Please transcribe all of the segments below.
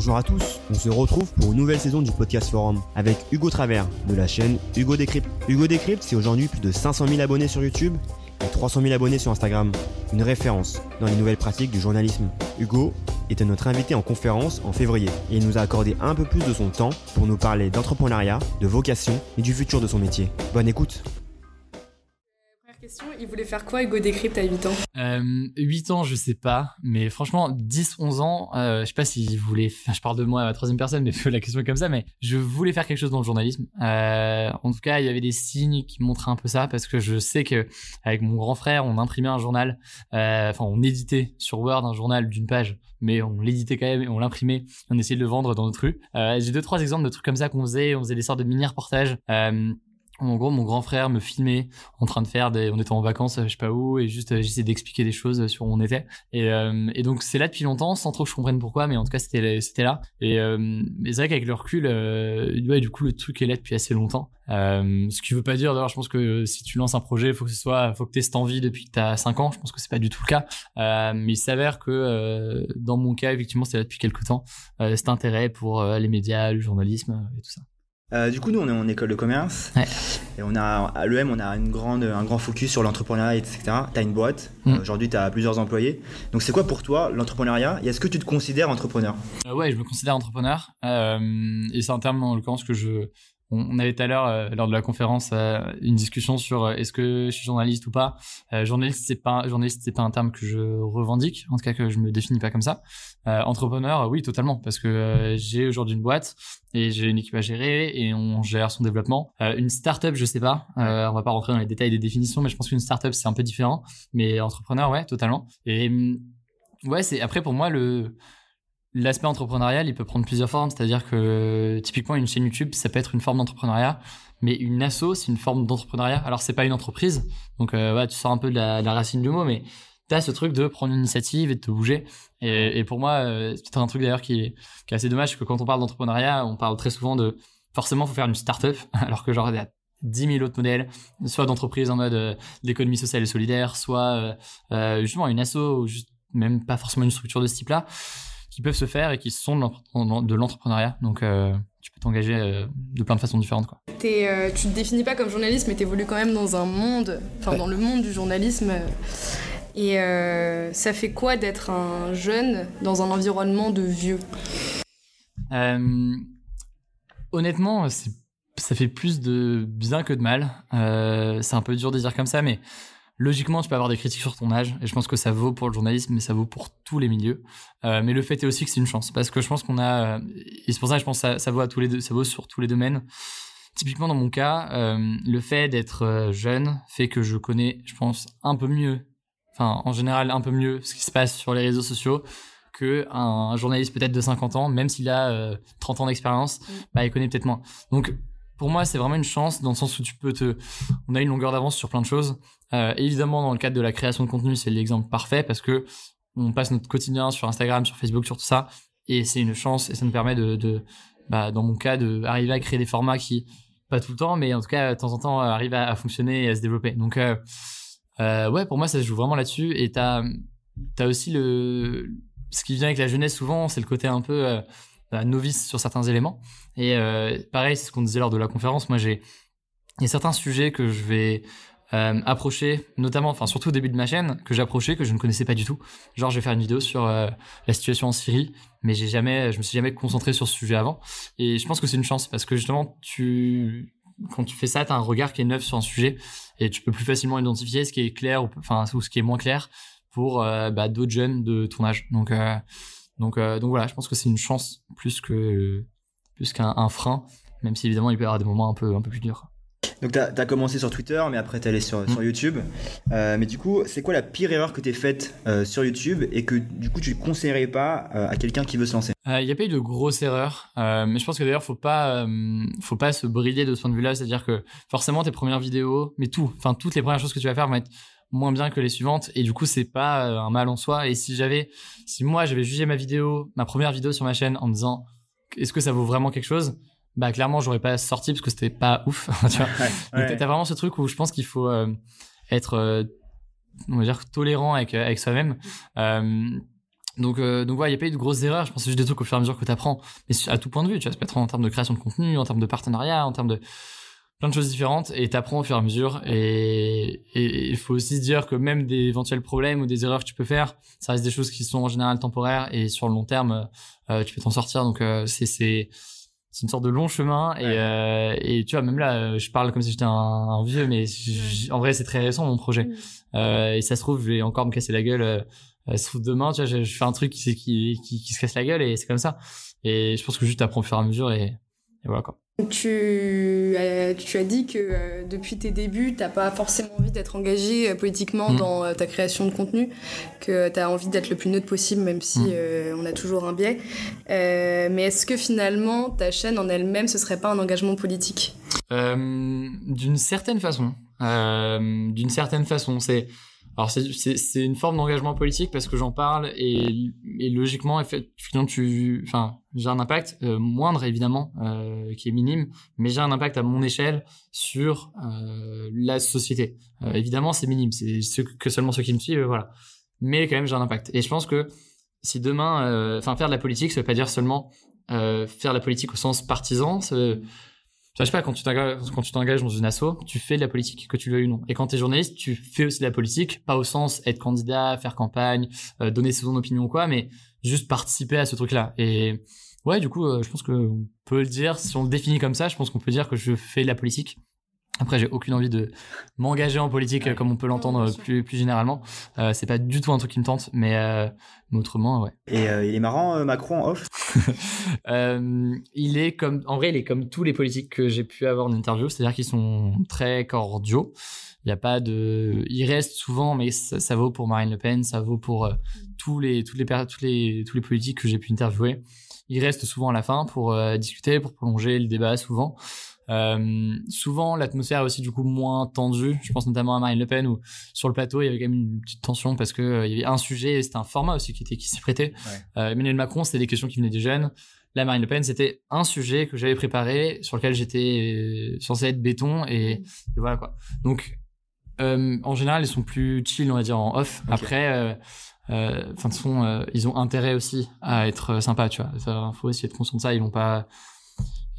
Bonjour à tous, on se retrouve pour une nouvelle saison du podcast Forum avec Hugo Travers de la chaîne Hugo Décrypte. Hugo Décrypte, c'est aujourd'hui plus de 500 000 abonnés sur YouTube et 300 000 abonnés sur Instagram. Une référence dans les nouvelles pratiques du journalisme. Hugo était notre invité en conférence en février et il nous a accordé un peu plus de son temps pour nous parler d'entrepreneuriat, de vocation et du futur de son métier. Bonne écoute il voulait faire quoi Hugo Décrypte à 8 ans euh, 8 ans, je sais pas, mais franchement, 10, 11 ans, euh, je sais pas s'il voulait, enfin, je parle de moi à la troisième personne, mais la question est comme ça, mais je voulais faire quelque chose dans le journalisme. Euh, en tout cas, il y avait des signes qui montraient un peu ça, parce que je sais que avec mon grand frère, on imprimait un journal, euh, enfin, on éditait sur Word un journal d'une page, mais on l'éditait quand même et on l'imprimait, on essayait de le vendre dans notre rue. Euh, j'ai deux, trois exemples de trucs comme ça qu'on faisait, on faisait des sortes de mini-reportages. Euh, en gros, mon grand frère me filmait en train de faire des, on était en vacances, je sais pas où, et juste euh, j'essayais d'expliquer des choses sur où on était. Et, euh, et donc c'est là depuis longtemps, sans trop que je comprenne pourquoi, mais en tout cas c'était là. Et euh, c'est vrai qu'avec le recul, euh, du coup le truc est là depuis assez longtemps. Ce qui veut pas dire, d'ailleurs, je pense que si tu lances un projet, faut que ce soit, faut que t'aies cette envie depuis que t'as 5 ans. Je pense que c'est pas du tout le cas. Mais il s'avère que dans mon cas, effectivement, c'est là depuis quelques temps, cet intérêt pour les médias, le journalisme et tout ça. Euh, du coup, nous, on est en école de commerce. Ouais. Et on a, à l'EM, on a une grande, un grand focus sur l'entrepreneuriat, etc. Tu as une boîte. Mm. Euh, Aujourd'hui, tu as plusieurs employés. Donc, c'est quoi pour toi l'entrepreneuriat? Et est-ce que tu te considères entrepreneur? Euh, ouais, je me considère entrepreneur. Euh, et c'est un terme, en l'occurrence, que je. On avait tout à l'heure, euh, lors de la conférence, euh, une discussion sur euh, est-ce que je suis journaliste ou pas. Euh, journaliste, c'est pas journaliste, c'est pas un terme que je revendique, en tout cas que je me définis pas comme ça. Euh, entrepreneur, oui, totalement, parce que euh, j'ai aujourd'hui une boîte et j'ai une équipe à gérer et on gère son développement. Une startup, je sais pas. On va pas rentrer dans les détails des définitions, mais je pense qu'une startup c'est un peu différent. Mais entrepreneur, ouais, totalement. Et hum, ouais, c'est après pour moi le L'aspect entrepreneurial, il peut prendre plusieurs formes, c'est-à-dire que typiquement une chaîne YouTube, ça peut être une forme d'entrepreneuriat, mais une asso, c'est une forme d'entrepreneuriat. Alors c'est pas une entreprise, donc euh, tu sors un peu de la, racine du mot, mais t'as ce truc de prendre une initiative et de te bouger. Et, pour moi, euh, c'est un truc d'ailleurs qui est, assez dommage, que quand on parle d'entrepreneuriat, on parle très souvent de forcément faut faire une start-up, alors que genre il y a 10 000 autres modèles, soit d'entreprise en mode euh, d'économie sociale et solidaire, soit euh, euh, justement une asso, ou même pas forcément une structure de ce type-là qui peuvent se faire et qui sont de l'entre- de l'entrepreneuriat. Donc, euh, tu peux t'engager euh, de plein de façons différentes. Quoi. Euh, Tu te définis pas comme journaliste, mais t'évolues quand même dans un monde, enfin Ouais. dans le monde du journalisme. Et euh, ça fait quoi d'être un jeune dans un environnement de vieux? Euh, honnêtement, c'est- ça fait plus de bien que de mal. Euh, c'est un peu dur de dire comme ça, mais logiquement, tu peux avoir des critiques sur ton âge, et je pense que ça vaut pour le journalisme, mais ça vaut pour tous les milieux. Euh, mais le fait est aussi que c'est une chance, parce que je pense qu'on a, euh, et c'est pour ça que je pense que ça, ça vaut à tous les deux, ça vaut sur tous les domaines. Typiquement dans mon cas, euh, le fait d'être jeune fait que je connais, je pense, un peu mieux, enfin en général un peu mieux ce qui se passe sur les réseaux sociaux que un journaliste peut-être de 50 ans, même s'il a euh, 30 ans d'expérience, bah, il connaît peut-être moins. Donc pour moi, c'est vraiment une chance dans le sens où tu peux te, on a une longueur d'avance sur plein de choses. Euh, évidemment, dans le cadre de la création de contenu, c'est l'exemple parfait parce que on passe notre quotidien sur Instagram, sur Facebook, sur tout ça, et c'est une chance et ça nous permet de, bah, dans mon cas, de arriver à créer des formats qui, pas tout le temps, mais en tout cas, de temps en temps, euh, arrivent à, fonctionner et à se développer. Donc, euh, ouais, pour moi, ça se joue vraiment là-dessus. Et t'as, t'as aussi le, ce qui vient avec la jeunesse souvent, c'est le côté un peu novice sur certains éléments. Et euh, pareil, c'est ce qu'on disait lors de la conférence. Moi, j'ai, certains sujets que je vais euh, approcher, notamment, enfin surtout au début de ma chaîne, que j'ai approché, que je ne connaissais pas du tout. Genre, je vais faire une vidéo sur euh, la situation en Syrie, mais j'ai jamais, je me suis jamais concentré sur ce sujet avant. Et je pense que c'est une chance parce que justement, tu, quand tu fais ça, tu as un regard qui est neuf sur un sujet et tu peux plus facilement identifier ce qui est clair ou, enfin, ou ce qui est moins clair pour euh, bah, d'autres jeunes de ton âge. Donc, euh, donc, euh, donc voilà, je pense que c'est une chance plus que plus qu'un un frein, même si évidemment il peut y avoir des moments un peu un peu plus durs. Donc, tu as, commencé sur Twitter, mais après, tu allé sur, sur YouTube. Euh, mais du coup, c'est quoi la pire erreur que tu faite euh, sur YouTube et que du coup, tu ne conseillerais pas euh, à quelqu'un qui veut se lancer? Il n'y a pas eu de grosses erreurs, euh, mais je pense que d'ailleurs, pas, euh, faut pas se brider de ce point de vue-là. C'est-à-dire que forcément, tes premières vidéos, mais tout, enfin toutes les premières choses que tu vas faire vont être moins bien que les suivantes, et du coup, c'est pas euh, un mal en soi. Et si j'avais, si moi j'avais jugé ma vidéo, ma première vidéo sur ma chaîne, en me disant, est-ce que ça vaut vraiment quelque chose? Bah clairement j'aurais pas sorti parce que c'était pas ouf. Tu vois? Ouais, donc t'as vraiment ce truc où je pense qu'il faut euh, être euh, on va dire tolérant avec avec soi-même. Euh, Donc, euh, donc voilà, il n'y a pas eu de grosses erreurs. Je pense que c'est juste des trucs au fur et à mesure que tu apprends. Mais à tout point de vue, tu vois, ça peut être en termes de création de contenu, en termes de partenariat, en termes de plein de choses différentes. Et tu apprends au fur et à mesure. Et il faut aussi se dire que même des éventuels problèmes ou des erreurs que tu peux faire, ça reste des choses qui sont en général temporaires. Et sur le long terme, euh, tu peux t'en sortir. Donc euh, c'est c'est c'est une sorte de long chemin et, euh, et tu vois même là euh, je parle comme si j'étais un, un, vieux mais en vrai c'est très récent mon projet euh, et ça se trouve je vais encore me casser la gueule euh, ça se trouve demain tu vois je, je fais un truc qui, qui, qui, qui se casse la gueule et c'est comme ça et je pense que juste t'apprends au fur et à mesure et, et voilà quoi tu as, tu as dit que euh, depuis tes débuts, tu n'as pas forcément envie d'être engagé euh, politiquement mmh. dans euh, ta création de contenu, que tu as envie d'être le plus neutre possible, même si mmh. euh, on a toujours un biais. mais est-ce que finalement, ta chaîne en elle-même, ce serait pas un engagement politique? D'une certaine façon. D'une certaine façon. C'est alors c'est une forme d'engagement politique parce que j'en parle et, logiquement effectivement tu enfin j'ai un impact euh, moindre évidemment euh, qui est minime mais j'ai un impact à mon échelle sur euh, la société. Évidemment c'est minime c'est ce que seulement ceux qui me suivent voilà. Mais quand même j'ai un impact. Et je pense que si demain faire de la politique ça veut pas dire seulement faire de la politique au sens partisan je sais pas, quand tu t'engages dans une asso, tu fais de la politique, que tu le veuilles ou non. Et quand tu es journaliste, tu fais aussi de la politique, pas au sens être candidat, faire campagne, euh, donner son opinion ou quoi, mais juste participer à ce truc-là. Et ouais, du coup, euh, je pense qu'on peut le dire, si on le définit comme ça, je pense qu'on peut dire que je fais de la politique. Après, j'ai aucune envie de m'engager en politique ouais. comme on peut l'entendre plus, plus généralement. Euh, c'est pas du tout un truc qui me tente, mais, euh, mais autrement, ouais. Et euh, il est marrant, euh, Macron, off? Euh, Il est comme, en vrai, il est comme tous les politiques que j'ai pu avoir en interview, c'est-à-dire qu'ils sont très cordiaux. Il n'y a pas de, il reste souvent, mais ça, ça, vaut pour Marine Le Pen, ça vaut pour euh, tous les, toutes les, tous les, tous les politiques que j'ai pu interviewer. Ils restent souvent à la fin pour discuter, pour prolonger le débat, souvent. Euh, souvent, l'atmosphère est aussi du coup moins tendue. Je pense notamment à Marine Le Pen où sur le plateau il y avait quand même une petite tension parce que euh, il y avait un sujet et c'était un format aussi qui était qui s'y prêtait. Ouais. Euh, Emmanuel Macron, c'était des questions qui venaient des jeunes. La Marine Le Pen, c'était un sujet que j'avais préparé sur lequel j'étais censé être béton et, et voilà quoi. Donc euh, en général, ils sont plus chill, on va dire en off. Okay. Après. Euh, enfin, de euh, ils ont intérêt aussi à être sympas, tu vois. Il faut aussi être conscient de ça. Ils vont pas,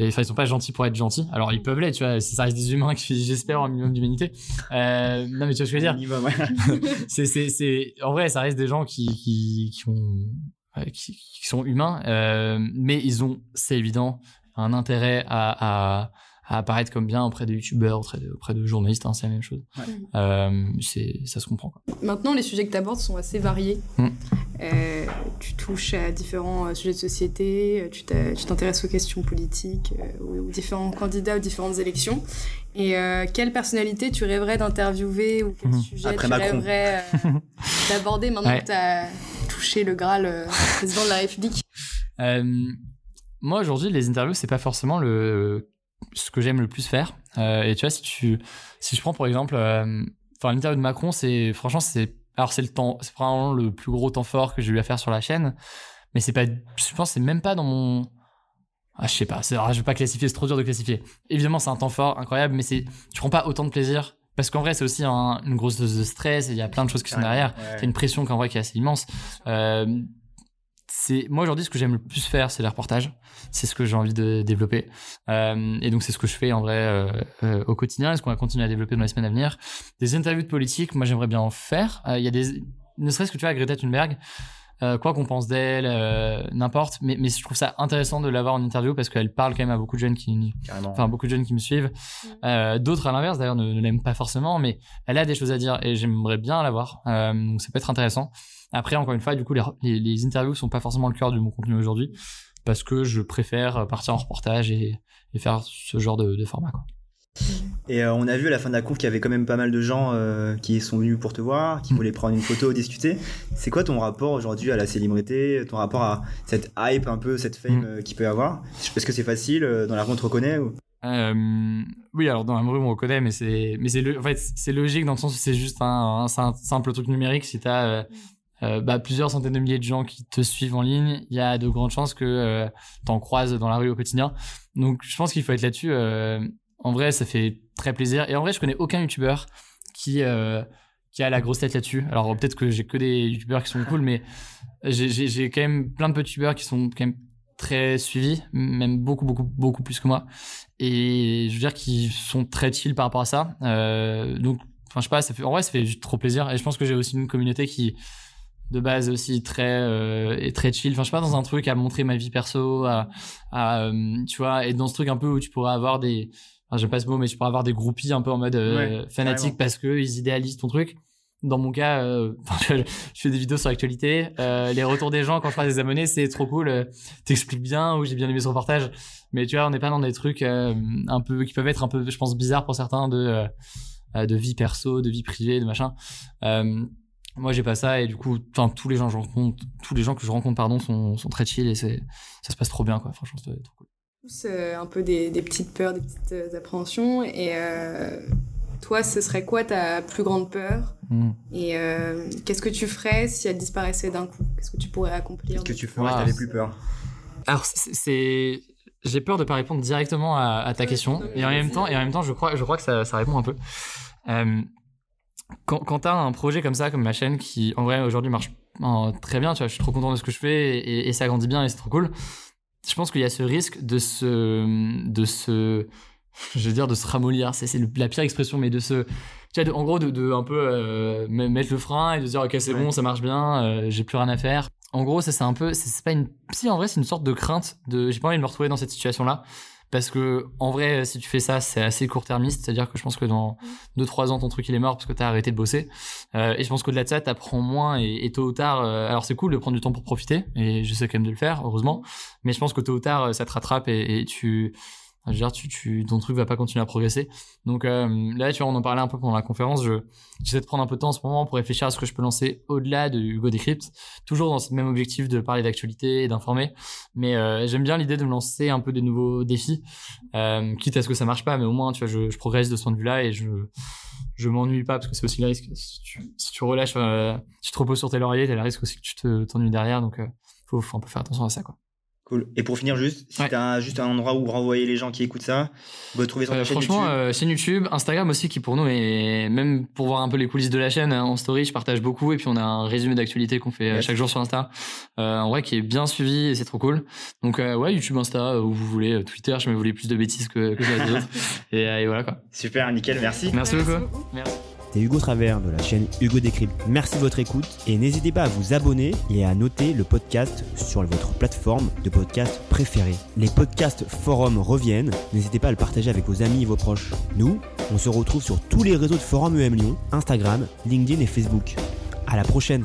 et enfin ils sont pas gentils pour être gentils. Alors ils peuvent l'être tu vois ça reste des humains qui j'espère un minimum d'humanité. Euh, non mais tu vois ce que je veux dire. Ouais. c'est c'est c'est en vrai ça reste des gens qui qui qui ont qui, qui sont humains. Euh, mais ils ont c'est évident un intérêt à, à à apparaître comme bien auprès de youtubeurs, auprès de, auprès de journalistes, hein, c'est la même chose. Ouais. Euh, c'est, ça se comprend. Quoi. Maintenant, les sujets que tu abordes sont assez variés. Mm. Euh, tu touches à différents euh, sujets de société, tu, tu t'intéresses aux questions politiques, euh, aux différents candidats, aux différentes élections. Et euh, quelle personnalité tu rêverais d'interviewer ou quel mmh. sujet Après tu Macron. rêverais d'aborder maintenant ouais. que tu as touché le Graal président de la République? Moi, aujourd'hui, les interviews, c'est pas forcément le ce que j'aime le plus faire. Euh, et tu vois, si tu, si je prends pour exemple, euh, enfin l'interview de Macron, c'est franchement c'est, alors c'est le temps, c'est probablement le plus gros temps fort que j'ai eu à faire sur la chaîne, mais c'est pas, je pense c'est même pas dans mon, ah je sais pas, alors, je vais pas classifier, c'est trop dur de classifier. Évidemment c'est un temps fort incroyable, mais c'est, tu prends pas autant de plaisir. Parce qu'en vrai, c'est aussi un, une grosse dose de stress, il y a plein de choses qui sont derrière. Ouais. C'est une pression qu'en vrai qui est assez immense. Euh, c'est moi aujourd'hui ce que j'aime le plus faire c'est les reportages c'est ce que j'ai envie de développer. Euh, et donc c'est ce que je fais en vrai euh, euh, au quotidien. Est-ce qu'on va continuer à développer dans les semaines à venir? Des interviews de politique moi j'aimerais bien en faire. Il y a des ne serait-ce que tu vois Greta Thunberg quoi qu'on pense d'elle n'importe mais, mais je trouve ça intéressant de l'avoir en interview parce qu'elle parle quand même à beaucoup de jeunes qui Carrément. enfin beaucoup de jeunes qui me suivent mmh. d'autres à l'inverse d'ailleurs ne, ne l'aiment pas forcément mais elle a des choses à dire et j'aimerais bien l'avoir donc ça peut être intéressant après, encore une fois, du coup, les, les, les interviews sont pas forcément le cœur de mon contenu aujourd'hui parce que je préfère partir en reportage et, et faire ce genre de, de format. Quoi. Et euh, on a vu à la fin de la conf qu'il y avait quand même pas mal de gens euh, qui sont venus pour te voir, qui voulaient prendre une photo, discuter. C'est quoi ton rapport aujourd'hui à la célébrité, ton rapport à cette hype un peu, cette fame euh, qu'il peut y avoir? Est-ce que c'est facile euh, dans la rue on te reconnaît ou... Oui, alors dans la rue on reconnaît, mais c'est, mais c'est, en fait, c'est logique dans le sens où c'est juste un, un, un simple truc numérique. Si t'as euh, bah, plusieurs centaines de milliers de gens qui te suivent en ligne, il y a de grandes chances que t'en croises dans la rue au quotidien. Donc je pense qu'il faut être là-dessus. Euh, en vrai, ça fait très plaisir. Et en vrai, je connais aucun youtubeur qui qui a la grosse tête là-dessus. Alors peut-être que j'ai que des youtubeurs qui sont cool, mais j'ai quand même plein de petits youtubeurs qui sont quand même très suivis, même beaucoup, beaucoup, beaucoup plus que moi. Et je veux dire qu'ils sont très chill par rapport à ça. Euh, donc, enfin, je sais pas, ça fait, en vrai, ça fait trop plaisir. Et je pense que j'ai aussi une communauté qui, de base, aussi très, euh, très chill. Enfin, je sais pas, dans un truc à montrer ma vie perso, à euh, tu vois, et dans ce truc un peu où tu pourrais avoir des, enfin, j'aime pas ce mot, mais tu pourrais avoir des groupies un peu en mode euh, fanatique parce que ils idéalisent ton truc dans mon cas, euh, je fais des vidéos sur l'actualité. Euh, les retours des gens quand je fais des abonnés, c'est trop cool. Euh, T'expliques bien ou j'ai bien aimé son reportage. Mais tu vois, on n'est pas dans des trucs un peu qui peuvent être un peu, je pense, bizarres pour certains de de vie perso, de vie privée, de machin. moi, j'ai pas ça et du coup, enfin, tous les gens que je rencontre, tous les gens que je rencontre, pardon, sont, sont très chill et c'est ça se passe trop bien, quoi. Franchement, c'est trop cool. C'est un peu des, des, petites peurs, des petites appréhensions. Et toi, ce serait quoi ta plus grande peur? Hmm. Et euh, qu'est-ce que tu ferais si elle disparaissait d'un coup? Qu'est-ce que tu pourrais accomplir Qu'est-ce que tu ferais si t'avais plus peur? Alors, c'est j'ai peur de pas répondre directement à, ta question. et en même temps et en même temps je crois je crois que ça, ça répond un peu. Euh, quand, quand t'as un projet comme ça comme ma chaîne qui en vrai aujourd'hui marche très bien tu vois je suis trop content de ce que je fais et, et ça grandit bien et c'est trop cool je pense qu'il y a ce risque de se de se je veux dire de se ramollir. C'est la pire expression mais de se tu vois, en gros de, de un peu euh, mettre le frein et de dire ok c'est bon ça marche bien euh, j'ai plus rien à faire. En gros ça c'est un peu c'est pas une si en vrai c'est une sorte de crainte de j'ai pas envie de me retrouver dans cette situation là parce que en vrai si tu fais ça c'est assez court-termiste. C'est à dire que je pense que dans 2-3 ans ton truc il est mort parce que t'as arrêté de bosser. Euh, et je pense qu'au-delà de ça t'apprends moins et, et, tôt ou tard alors c'est cool de prendre du temps pour profiter et j'essaie quand même de le faire heureusement. Mais je pense que tôt ou tard ça te rattrape et, et tu je veux dire, tu, ton truc va pas continuer à progresser. Donc euh, là, tu vois, on en parlait un peu pendant la conférence. Je, j'essaie de prendre un peu de temps en ce moment pour réfléchir à ce que je peux lancer au-delà de Hugo Decrypt, toujours dans ce même objectif de parler d'actualité et d'informer. Mais euh, j'aime bien l'idée de me lancer un peu des nouveaux défis, euh, quitte à ce que ça marche pas, mais au moins, tu vois, je, progresse de ce point de vue-là et je je m'ennuie pas parce que c'est aussi le risque. Si tu, si tu relâches, tu te reposes sur tes lauriers, t'as le risque aussi que tu te t'ennuies derrière. Donc, faut, faut un peu faire attention à ça, quoi. Et pour finir, juste, si t'as juste un endroit où renvoyer les gens qui écoutent ça, vous trouver sur euh, chaîne franchement, YouTube. Euh, chaîne YouTube, Instagram aussi, qui pour nous est même pour voir un peu les coulisses de la chaîne hein, en story, je partage beaucoup. Et puis on a un résumé d'actualité qu'on fait euh, chaque jour sur Insta, euh, en vrai qui est bien suivi et c'est trop cool. Donc euh, ouais, YouTube, Insta, où vous voulez, Twitter, je me voulais plus de bêtises que, que les autres. Et, et, voilà quoi. Super, nickel, merci. Merci, merci beaucoup. Merci. C'était Hugo Travers de la chaîne Hugo Décrypte. Merci de votre écoute et n'hésitez pas à vous abonner et à noter le podcast sur votre plateforme de podcast préférée. Les podcasts forums reviennent, n'hésitez pas à le partager avec vos amis et vos proches. Nous, on se retrouve sur tous les réseaux de Forum EM Lyon, Instagram, LinkedIn et Facebook. À la prochaine